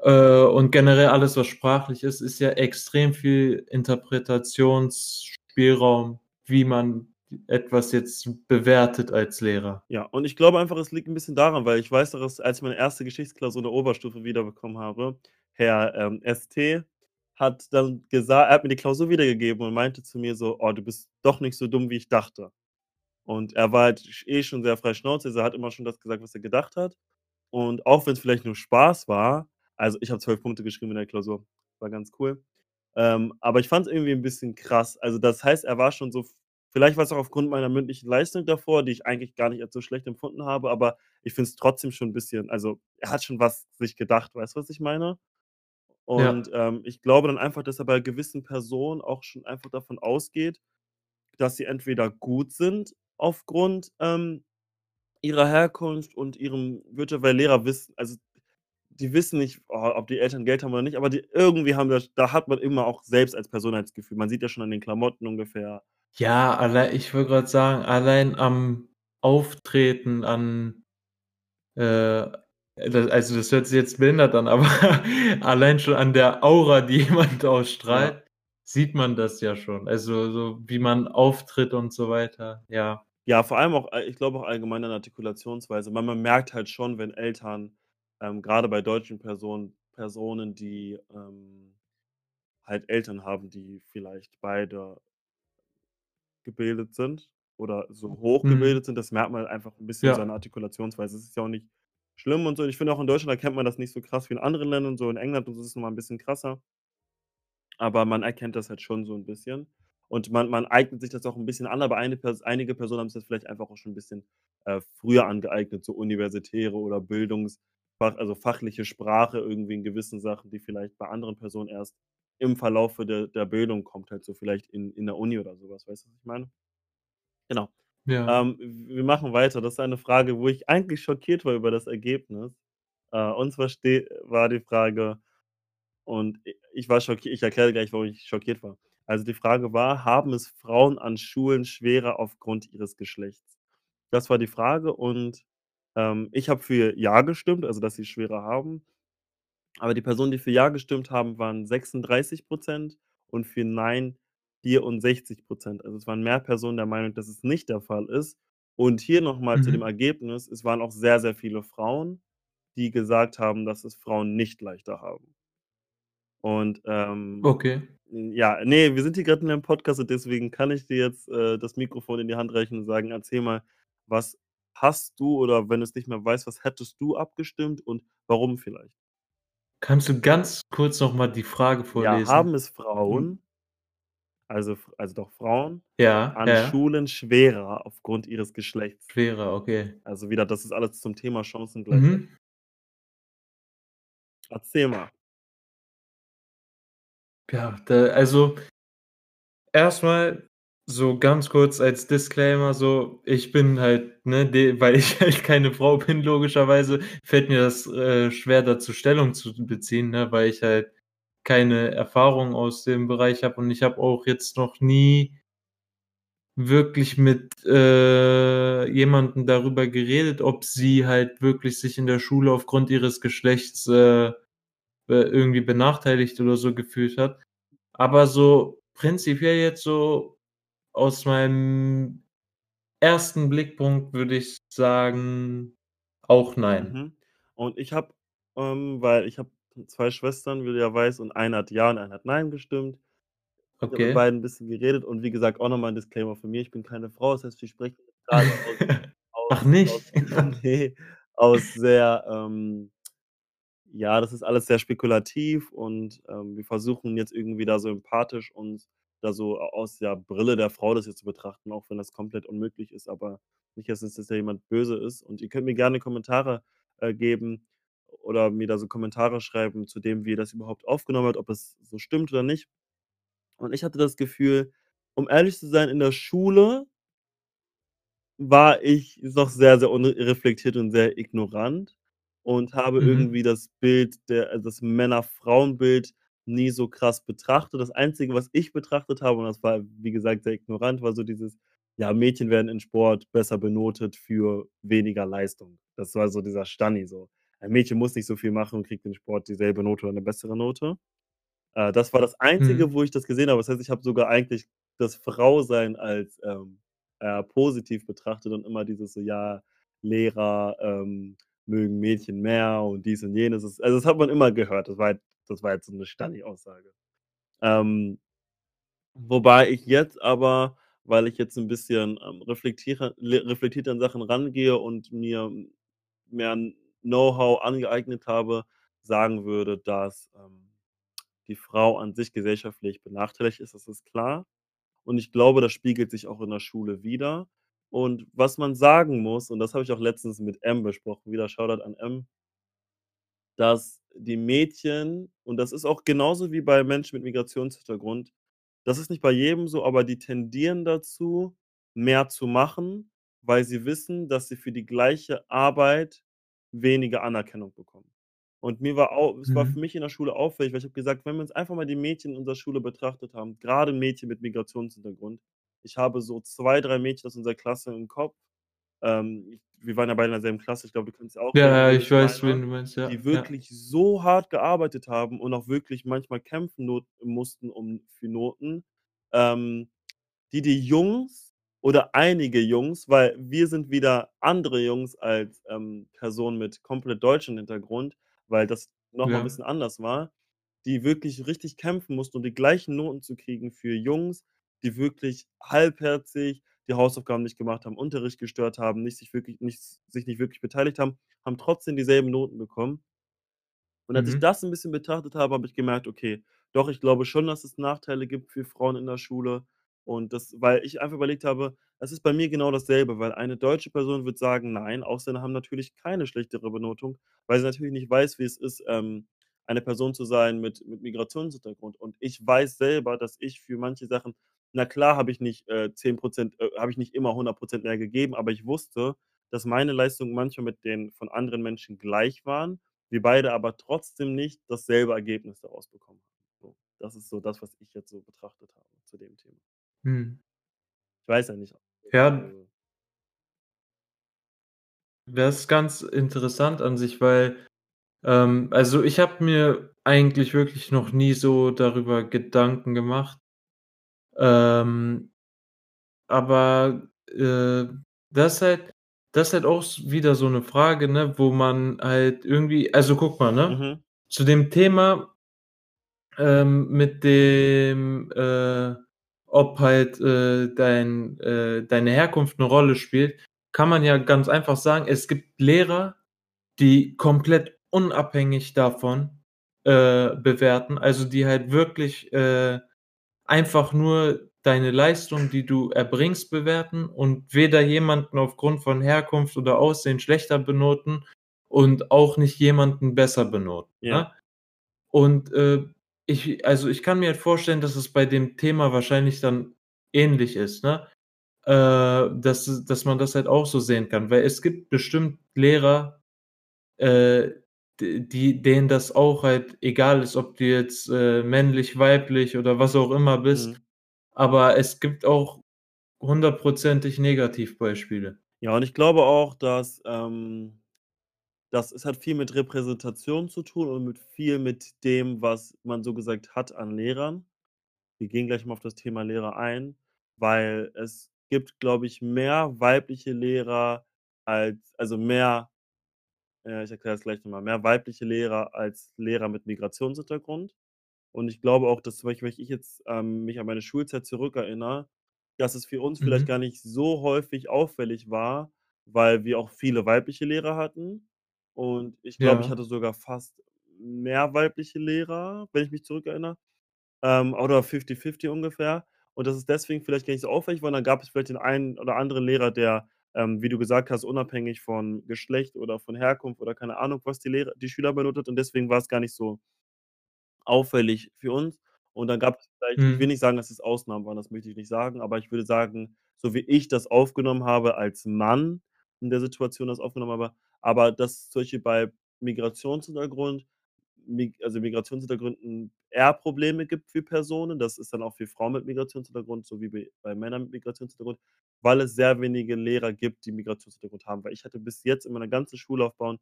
äh, und generell alles, was sprachlich ist, ist ja extrem viel Interpretationsspielraum, wie man etwas jetzt bewertet als Lehrer. Ja, und ich glaube einfach, es liegt 'n bisschen daran, weil ich weiß dass als ich meine 1. Geschichtsklausur in der Oberstufe wiederbekommen habe, Herr, ähm, S. T. hat dann gesa er hat mir die Klausur wiedergegeben und meinte zu mir so: „Oh, du bist doch nicht so dumm, wie ich dachte.“ Und er war halt eh schon sehr frei Schnauze, also, er hat immer schon das gesagt, was er gedacht hat. Und auch wenn's vielleicht nur Spaß war also, ich habe 12 Punkte geschrieben in der Klausur, war ganz cool. Ähm, aber ich fand's irgendwie 'n bisschen krass. Also, das heißt, er war schon so vielleicht war's auch aufgrund meiner mündlichen Leistung davor, die ich eigentlich gar nicht als so schlecht empfunden habe, aber ich finde es trotzdem schon 'n bisschen also, er hat schon was sich gedacht, weißt du, was ich meine? Ja. Und, ähm, ich glaube dann einfach, dass er bei gewissen Personen auch schon einfach davon ausgeht, dass sie entweder gut sind aufgrund, ähm, ihrer Herkunft und ihrem Wirtschaft weil Lehrer wissen also, die wissen nicht, o ob die Eltern Geld haben oder nicht, aber die irgendwie haben das da hat man immer auch selbst als Personenheitsgefühl. Man sieht ja schon an den Klamotten ungefähr. Ja, allei ich wollte grad sagen, allein am Auftreten, an, äh, da also, das hört sich jetzt behindert an, [laughs] aber allein schon an der Aura, die [laughs] jemand Ja. ausstrahlt, sieht man das ja schon. Also, so wie man auftritt und so weiter, ja. Ja, vor allem auch, äh ich glaube auch allgemein an Artikulationsweise, weil man merkt halt schon, wenn Eltern, ähm, grade bei deutschen Personen Personen, die, ähm, halt Eltern haben, die vielleicht beide gebildet sind oder so Mhm. hochgebildet sind, das merkt man halt einfach 'n bisschen Ja. der Artikulationsweise. Es ist ja auch nicht schlimm und so. Ich finde auch in Deutschland erkennt man das nicht so krass wie in anderen Ländern, so in England und so ist es noch mal 'n bisschen krasser. Aber man erkennt das halt schon so 'n bisschen und man man eignet sich das auch 'n bisschen an, aber eine einige Personen haben's jetzt vielleicht einfach auch schon 'n bisschen, äh, früher angeeignet, so universitäre oder Bildungsfach also fachliche Sprache irgendwie in gewissen Sachen, die vielleicht bei anderen Personen erst im Verlaufe der der Bildung kommt, halt so vielleicht in in der Uni oder so was. Weißt du, was ich meine? Genau. Ja. Ähm, wir machen weiter. Das ist eine Frage, wo ich eigentlich schockiert war über das Ergebnis. Äh, und zwar war die Frage und ich war schocki ich erkläre gleich, warum ich schockiert war. Also, die Frage war: „Haben es Frauen an Schulen schwerer aufgrund ihres Geschlechts?“ Das war die Frage und, ähm, ich habe für ja gestimmt, also, dass sie's schwerer haben. Aber die Personen, die für ja gestimmt haben, waren 36 % und für nein 64 %. Also, es waren mehr Personen der Meinung, dass es nicht der Fall ist. Und hier noch mal zu dem Mhm. Ergebnis: Es waren auch sehr, sehr viele Frauen, die gesagt haben, dass es Frauen nicht leichter haben. Und, ähm, Okay. ja, ne, wir sind hier grad in 'nem Podcast und deswegen kann ich dir jetzt, äh, das Mikrofon in die Hand reichen und sagen: „Erzähl mal, was hast du oder wenn du's nicht mehr weißt, was hättest du abgestimmt und warum vielleicht?“ Kannst du ganz kurz noch mal die Frage Ja, vorlesen? haben es. Frauen also F also doch Frauen Ja, an ja. Schulen schwerer aufgrund ihres Geschlechts? Schwerer, okay. Also wieder das ist alles zum Thema Chancengleichheit. Mhm. Erzähl mal. Ja, da also erst mal so ganz kurz als Disclaimer so, ich bin halt, ne, weil ich [laughs] halt keine Frau bin, logischerweise, fällt mir das, äh, schwer, dazu Stellung zu beziehen, ne, weil ich halt keine Erfahrung aus dem Bereich habe und ich habe auch jetzt noch nie wirklich mit, äh, jemandem darüber geredet, ob sie halt wirklich sich in der Schule aufgrund ihres Geschlechts, äh, irgendwie benachteiligt oder so gefühlt hat. Aber so prinzipiell jetzt so aus meinem 1. Blickpunkt würde ich sagen, auch nein. Mhm. Und ich habe, ähm weil ich habe 2 Schwestern, wie du ja weißt, und eine hat ja und eine hat nein gestimmt. Ich habe mit Okay. beiden 'n bisschen geredet und wie gesagt, auch noch mal 'n Disclaimer von mir: Ich bin keine Frau, das heißt, ich spreche jetzt grade aus [laughs] aus Ach nicht? aus [laughs] ne, aus sehr, ähm ja, das ist alles sehr spekulativ und, ähm, wir versuchen jetzt irgendwie da so empathisch uns da so aus der Brille der Frau das jetzt zu betrachten, auch wenn das komplett unmöglich ist, aber nicht, jetzt dass da jemand böse ist. Und ihr könnt mir gerne Kommentare, äh, geben oder mir da so Kommentare schreiben zu dem, wie ihr das überhaupt aufgenommen habt, ob es so stimmt oder nicht. Und ich hatte das Gefühl, um ehrlich zu sein, in der Schule war ich noch sehr, sehr unreflektiert und sehr ignorant und habe Mhm. irgendwie das Bild der also das Männer-Frauen-Bild nie so krass betrachtet. Das Einzige, was ich betrachtet habe, und das war, wie gesagt, sehr ignorant, war so dieses: Ja, Mädchen werden in Sport besser benotet für weniger Leistung. Das war so dieser Stanni so. Ein Mädchen muss nicht so viel machen und kriegt in Sport dieselbe Note oder 'ne bessere Note. Äh, das war das Einzige, Mhm. wo ich das gesehen habe. Das heißt, ich habe sogar eigentlich das Frausein als, ähm, äh, positiv betrachtet und immer dieses so: „Ja, Lehrer, ähm, mögen Mädchen mehr und dies und jenes.“ Das also, das hat man immer gehört. Das war halt das war jetzt so 'ne Stanni-Aussage. Ähm, wobei ich jetzt aber, weil ich jetzt 'n bisschen, ähm, reflektiert an Sachen rangehe und mir mehr Know-how angeeignet habe, sagen würde, dass, ähm, die Frau an sich gesellschaftlich benachteiligt ist, das ist klar. Und ich glaube, das spiegelt sich auch in der Schule wider. Und was man sagen muss, und das habe ich auch letztens mit M besprochen, wieder Shoutout an M dass die Mädchen und das ist auch genauso wie bei Menschen mit Migrationshintergrund das ist nicht bei jedem so, aber die tendieren dazu, mehr zu machen, weil sie wissen, dass sie für die gleiche Arbeit weniger Anerkennung bekommen. Und mir war au es war für Mhm. mich in der Schule auffällig, weil ich habe gesagt, wenn wir uns einfach mal die Mädchen in unserer Schule betrachtet haben, grade Mädchen mit Migrationshintergrund. Ich habe so 2, 3 Mädchen aus unserer Klasse im Kopf. Ähm, wir waren ja beide in derselben Klasse. Ich glaube, du kannst auch Ja, ja, ich weiß, wen du meinst, ja, die ja. wirklich so hart gearbeitet haben und auch wirklich manchmal kämpfen not mussten um für Noten, ähm, die die Jungs oder einige Jungs, weil wir sind wieder andere Jungs als, ähm, Personen mit komplett deutschem Hintergrund, weil das noch mal 'n Ja. bisschen anders war, die wirklich richtig kämpfen mussten, um die gleichen Noten zu kriegen für Jungs, die wirklich halbherzig die Hausaufgaben nicht gemacht haben, Unterricht gestört haben, nicht sich wirklich nichts sich nicht wirklich beteiligt haben, haben trotzdem dieselben Noten bekommen. Und als ich Mhm. das 'n bisschen betrachtet habe, habe ich gemerkt: „Okay, doch, ich glaube schon, dass es Nachteile gibt für Frauen in der Schule.“ Und das weil ich einfach überlegt habe, Es ist bei mir genau dasselbe, weil eine deutsche Person wird sagen: „Nein, Ausländer haben natürlich keine schlechtere Benotung“, weil sie natürlich nicht weiß, wie es ist, ähm, eine Person zu sein mit mit Migrationshintergrund. Und ich weiß selber, dass ich für manche Sachen na klar habe ich nicht, äh, 10% äh, habe ich nicht immer 100% mehr gegeben, aber ich wusste, dass meine Leistungen manchmal mit den von anderen Menschen gleich waren, wir beide aber trotzdem nicht dasselbe Ergebnis daraus bekommen haben. So, das ist so das, was ich jetzt so betrachtet habe zu dem Thema. Mhm. Ich weiß ja nicht, Ja. Das ist ganz interessant an sich, weil, ähm also, ich habe mir eigentlich wirklich noch nie so darüber Gedanken gemacht. Ähm, aber, äh, das ist halt das ist halt auch wieder so 'ne Frage, ne, wo man halt irgendwie also, guck mal, ne? Mhm. Zu dem Thema ähm, mit dem, äh, ob halt, äh, dein äh, deine Herkunft 'ne Rolle spielt, kann man ja ganz einfach sagen, es gibt Lehrer, die komplett unabhängig davon, äh, bewerten, also, die halt wirklich, äh, einfach nur deine Leistung, die du erbringst, bewerten und weder jemanden aufgrund von Herkunft oder Aussehen schlechter benoten und auch nicht jemanden besser benoten, Ja. ne? Und, äh, ich also, ich kann mir halt vorstellen, dass es bei dem Thema wahrscheinlich dann ähnlich ist, ne? Äh, dass dass man das halt auch so sehen kann, weil es gibt bestimmt Lehrer, äh, die denen das auch halt egal ist, ob du jetzt, äh, männlich, weiblich oder was auch immer bist, Mhm. aber es gibt auch hundertprozentig Negativbeispiele. Ja, und ich glaube auch, dass, ähm das es hat viel mit Repräsentation zu tun und mit viel mit dem, was man so gesagt hat an Lehrern. Wir gehen gleich mal auf das Thema Lehrer ein, weil es gibt, glaube ich, mehr weibliche Lehrer als also, mehr äh, ich erkläre das gleich noch mal, mehr weibliche Lehrer als Lehrer mit Migrationshintergrund. Und ich glaube auch, dass zum Beispiel, wenn ich jetzt, ähm, mich an meine Schulzeit zurückerinnere, dass es für uns vielleicht Mhm. gar nicht so häufig auffällig war, weil wir auch viele weibliche Lehrer hatten. Und ich glaube, ich Ja. hatte sogar fast mehr weibliche Lehrer, wenn ich mich zurückerinnere, ähm, oder fifty-fifty ungefähr. Und dass es deswegen vielleicht gar nicht so auffällig war. Und dann gab es vielleicht den einen oder anderen Lehrer, der, ähm, wie du gesagt hast, unabhängig von Geschlecht oder von Herkunft oder keine Ahnung, was die Lehrer die Schüler benotet und deswegen war es gar nicht so auffällig für uns. Und dann gab's vielleicht ich will Mhm. nicht sagen, dass es Ausnahmen waren, das möchte ich nicht sagen, aber ich würde sagen, so wie ich das aufgenommen habe als Mann in der Situation das aufgenommen habe, aber dass solche bei Migrationshintergrund mig also, Migrationshintergründen eher Probleme gibt für Personen. Das ist dann auch für Frauen mit Migrationshintergrund, so wie bei Männern mit Migrationshintergrund, weil es sehr wenige Lehrer gibt, die Migrationshintergrund haben. Weil ich hatte bis jetzt in meiner ganzen Schullaufbahn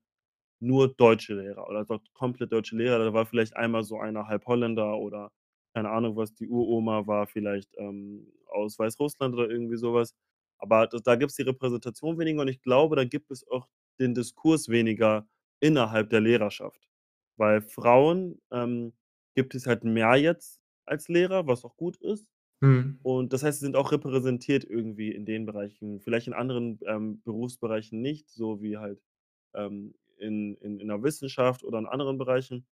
nur deutsche Lehrer oder doch komplett deutsche Lehrer. Da war vielleicht einmal so einer halb Holländer oder keine Ahnung was, die Uroma war vielleicht, ähm, aus Weißrussland oder irgendwie so was. Aber d da gibt's die Repräsentation weniger und ich glaube, da gibt es auch den Diskurs weniger innerhalb der Lehrerschaft. Weil Frauen, ähm, gibt es halt mehr jetzt als Lehrer, was auch gut ist. Mhm. Und das heißt, sie sind auch repräsentiert irgendwie in den Bereichen, vielleicht in anderen, ähm, Berufsbereichen nicht, so wie halt, ähm, in in in der Wissenschaft oder in anderen Bereichen.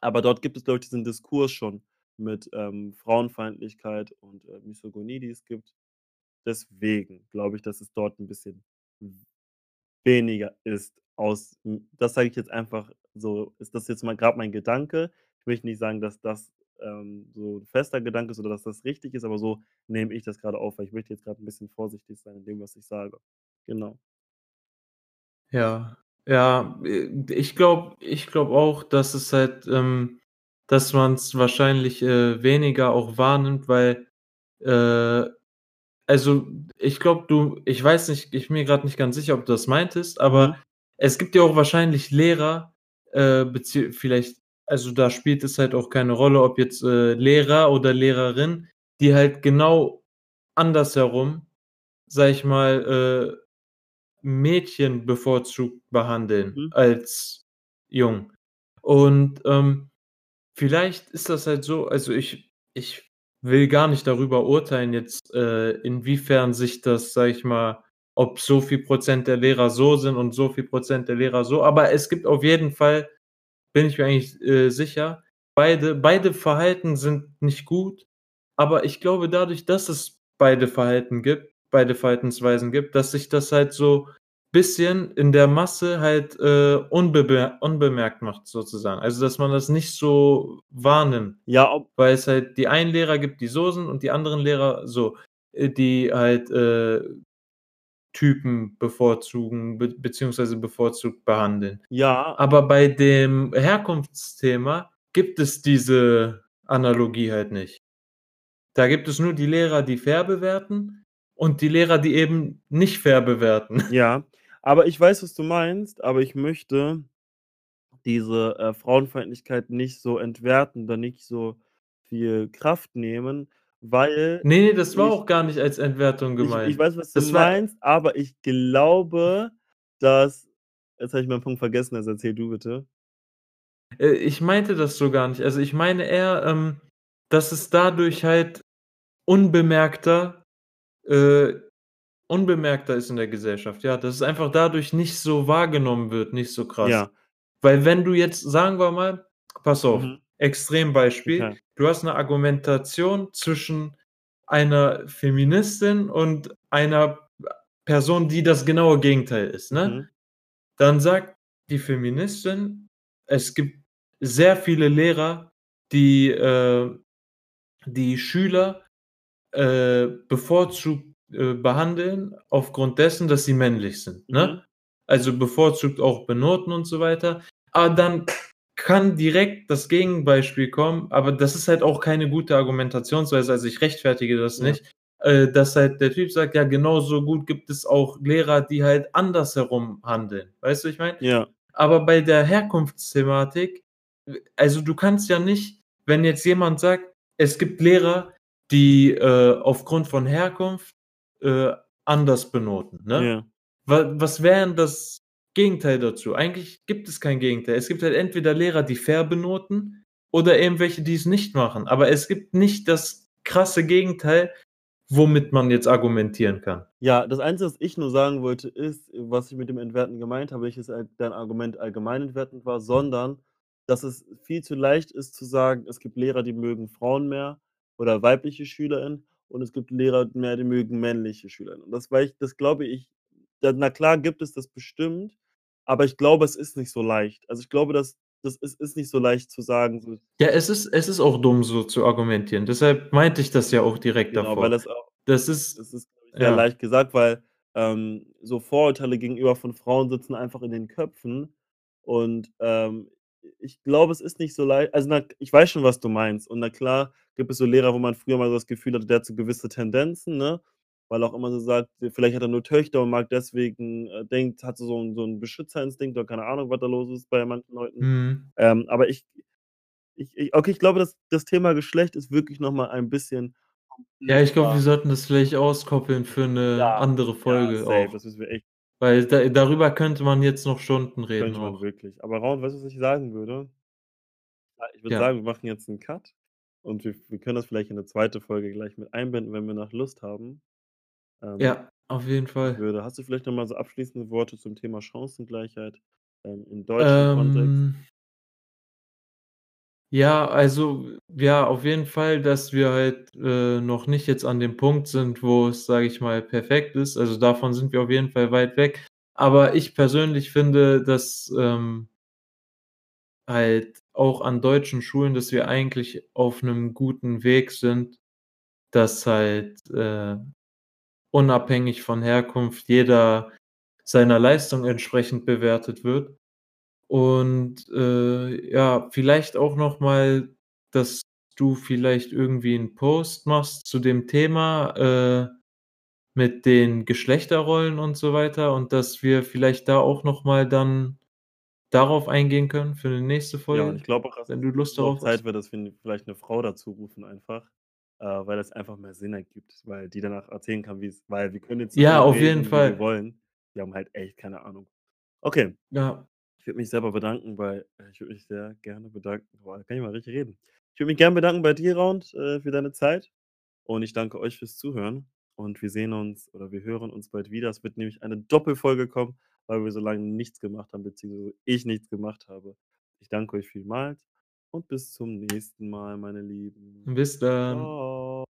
Aber dort gibt es, glaube ich, diesen Diskurs schon mit, ähm, Frauenfeindlichkeit und, äh, Misogynie, die es gibt. Deswegen glaube ich, dass es dort 'n bisschen weniger ist aus das sage ich jetzt einfach so ist das jetzt mal grad mein Gedanke. Ich möchte nicht sagen, dass das, ähm, so 'n fester Gedanke ist oder dass das richtig ist, aber so nehme ich das grade auf, weil ich möchte jetzt grad 'n bisschen vorsichtig sein in dem, was ich sage. Genau. Ja, ja, äh, ich glaube ich glaube auch, dass es halt ähm, dass man's wahrscheinlich, äh, weniger auch wahrnimmt, weil, äh also, ich glaube, du ich weiß nicht, ich bin mir grad nicht ganz sicher, ob du das meintest, aber Mhm. es gibt ja auch wahrscheinlich Lehrer, äh, vielleicht also, da spielt es halt auch keine Rolle, ob jetzt, äh, Lehrer oder Lehrerin, die halt genau andersherum, sage ich mal, äh, Mädchen bevorzugt behandeln Mhm. als Jungen. Und, ähm, vielleicht ist das halt so also, ich ich will gar nicht darüber urteilen jetzt, äh, inwiefern sich das, sage ich mal ob so viel Prozent der Lehrer so sind und so viel Prozent der Lehrer so, aber es gibt auf jeden Fall bin ich mir eigentlich, äh, sicher, beide beide Verhalten sind nicht gut, aber ich glaube, dadurch, dass es beide Verhalten gibt beide Verhaltensweisen gibt, dass sich das halt so bisschen in der Masse halt, äh, unbebe unbemerkt macht sozusagen. Also, dass man das nicht so wahrnimmt. Ja, ob Weil es halt die einen Lehrer gibt, die so sind und die anderen Lehrer so, äh, die halt, äh, Typen bevorzugen be beziehungsweise bevorzugt behandeln. Ja. Aber bei dem Herkunftsthema gibt es diese Analogie halt nicht. Da gibt es nur die Lehrer, die fair bewerten und die Lehrer, die eben nicht fair bewerten. [laughs] Ja, aber ich weiß, was du meinst, aber ich möchte diese, äh, Frauenfeindlichkeit nicht so entwerten, da nicht so viel Kraft nehmen, weil Ne, ne, das war ich auch gar nicht als Entwertung ich ich gemeint. weiß, was du Das war meinst, aber ich glaube, dass jetzt habe ich meinen Punkt vergessen, also erzähl du bitte. Äh, ich meinte das so gar nicht. Also, ich meine eher, ähm, dass es dadurch halt unbemerkter äh, unbemerkter ist in der Gesellschaft, ja, dass es einfach dadurch nicht so wahrgenommen wird, nicht so krass. Ja. Weil wenn du jetzt sagen wir mal pass auf, Mhm. Extrembeispiel, Okay. du hast 'ne Argumentation zwischen einer Feministin und einer Person, die das genaue Gegenteil ist, ne? Mhm. Dann sagt die Feministin: „Es gibt sehr viele Lehrer, die, äh die Schüler, äh, bevorzugt, äh, behandeln aufgrund dessen, dass sie männlich sind“, Mhm. ne? Also, bevorzugt auch benoten und so weiter. Aber dann kann direkt das Gegenbeispiel kommen, aber das ist halt auch keine gute Argumentationsweise, also, ich rechtfertige das Ja. nicht, äh, dass halt der Typ sagt: „Ja, genauso gut gibt es auch Lehrer, die halt andersherum handeln.“ Weißt du, ich meine? Ja. Aber bei der Herkunftsthematik also, du kannst ja nicht wenn jetzt jemand sagt, es gibt Lehrer, die, äh, aufgrund von Herkunft, äh, anders benoten, ne? Ja. Wa was wäre 'n das Gegenteil dazu? Eigentlich gibt es kein Gegenteil. Es gibt halt entweder Lehrer, die fair benoten oder eben welche, die es nicht machen. Aber es gibt nicht das krasse Gegenteil, womit man jetzt argumentieren kann. Ja, das Einzige, was ich nur sagen wollte, ist, was ich mit dem Entwerten gemeint habe, dass halt dein Argument allgemein entwertend war, sondern dass es viel zu leicht ist zu sagen, es gibt Lehrer, die mögen Frauen mehr oder weibliche SchülerInnen und es gibt Lehrer mehr, die mögen männliche SchülerInnen. Und das ich das glaube ich na klar gibt es das bestimmt, aber ich glaube, es ist nicht so leicht. Also, ich glaube, dass das ist ist nicht so leicht zu sagen, so Ja, es ist es ist auch dumm, so zu argumentieren. Deshalb meinte ich das ja auch direkt Genau, weil davor. das auch Das ist das ist, glaube ich, sehr ja. leicht gesagt, weil, ähm, so Vorurteile gegenüber von Frauen sitzen einfach in den Köpfen und, ähm, ich glaube, es ist nicht so lei also, na ich weiß schon, was du meinst und na klar gibt es so Lehrer, wo man früher mal so das Gefühl hatte, der hat so gewisse Tendenzen, ne? Weil er auch immer so sagt, vielleicht hat er nur Töchter und mag deswegen äh, denkt hat so 'n so Beschützerinstinkt oder keine Ahnung, was da los ist bei manchen Leuten. Mhm. Ähm, aber ich ich ich okay, ich glaube, das das Thema Geschlecht ist wirklich noch mal ein bisschen Ja, ich glaube, wir sollten das vielleicht auskoppeln für 'ne Ja, andere ja, Folge safe, auch. das müssen wir echt Weil da darüber könnte man jetzt noch Stunden reden Könnte man auch. wirklich. Aber Ron, weißt du, was ich sagen würde? Ja, ich würde Ja. sagen, wir machen jetzt 'n Cut und wir wir können das vielleicht in 'ne 2. Folge gleich mit einbinden, wenn wir noch Lust haben. Ähm, Ja, auf jeden Fall. würde hast du vielleicht noch mal so abschließende Worte zum Thema Chancengleichheit, ähm, im deutschen Kontext? Ähm Ja, also, ja, auf jeden Fall, dass wir halt, äh, noch nicht jetzt an dem Punkt sind, wo es, sage ich mal, perfekt ist. Also, davon sind wir auf jeden Fall weit weg. Aber ich persönlich finde, dass, ähm halt auch an deutschen Schulen, dass wir eigentlich auf 'nem guten Weg sind, dass halt, äh, unabhängig von Herkunft jeder seiner Leistung entsprechend bewertet wird. Und, äh, ja, vielleicht auch noch mal, dass du vielleicht irgendwie 'n Post machst zu dem Thema, äh, mit den Geschlechterrollen und so weiter und dass wir vielleicht da auch noch mal dann darauf eingehen können für 'ne nächste Ja, und ich Folge, glaube auch, dass wenn du Lust darauf hast. Zeit wird, dass wir vielleicht 'ne Frau dazu rufen einfach, äh, weil das einfach mehr Sinn ergibt, weil die danach erzählen kann, wie's weil wir können jetzt Ja, auf jeden reden, wie wir Fall. wollen. Wir haben halt echt keine Ahnung. Okay. Ja. Ich würde mich selber bedanken bei äh, ich würde mich sehr gerne bedanken boah, kann ich mal richtig reden. Ich würde mich gern bedanken bei dir, Ron, äh, für deine Zeit und ich danke euch fürs Zuhören und wir sehen uns oder wir hören uns bald wieder. Es wird nämlich eine Doppelfolge kommen, weil wir so lange nichts gemacht haben, beziehungsweise ich nichts gemacht habe. Ich danke euch vielmals und bis zum nächsten Mal, meine Lieben. Bis dann. Tschau.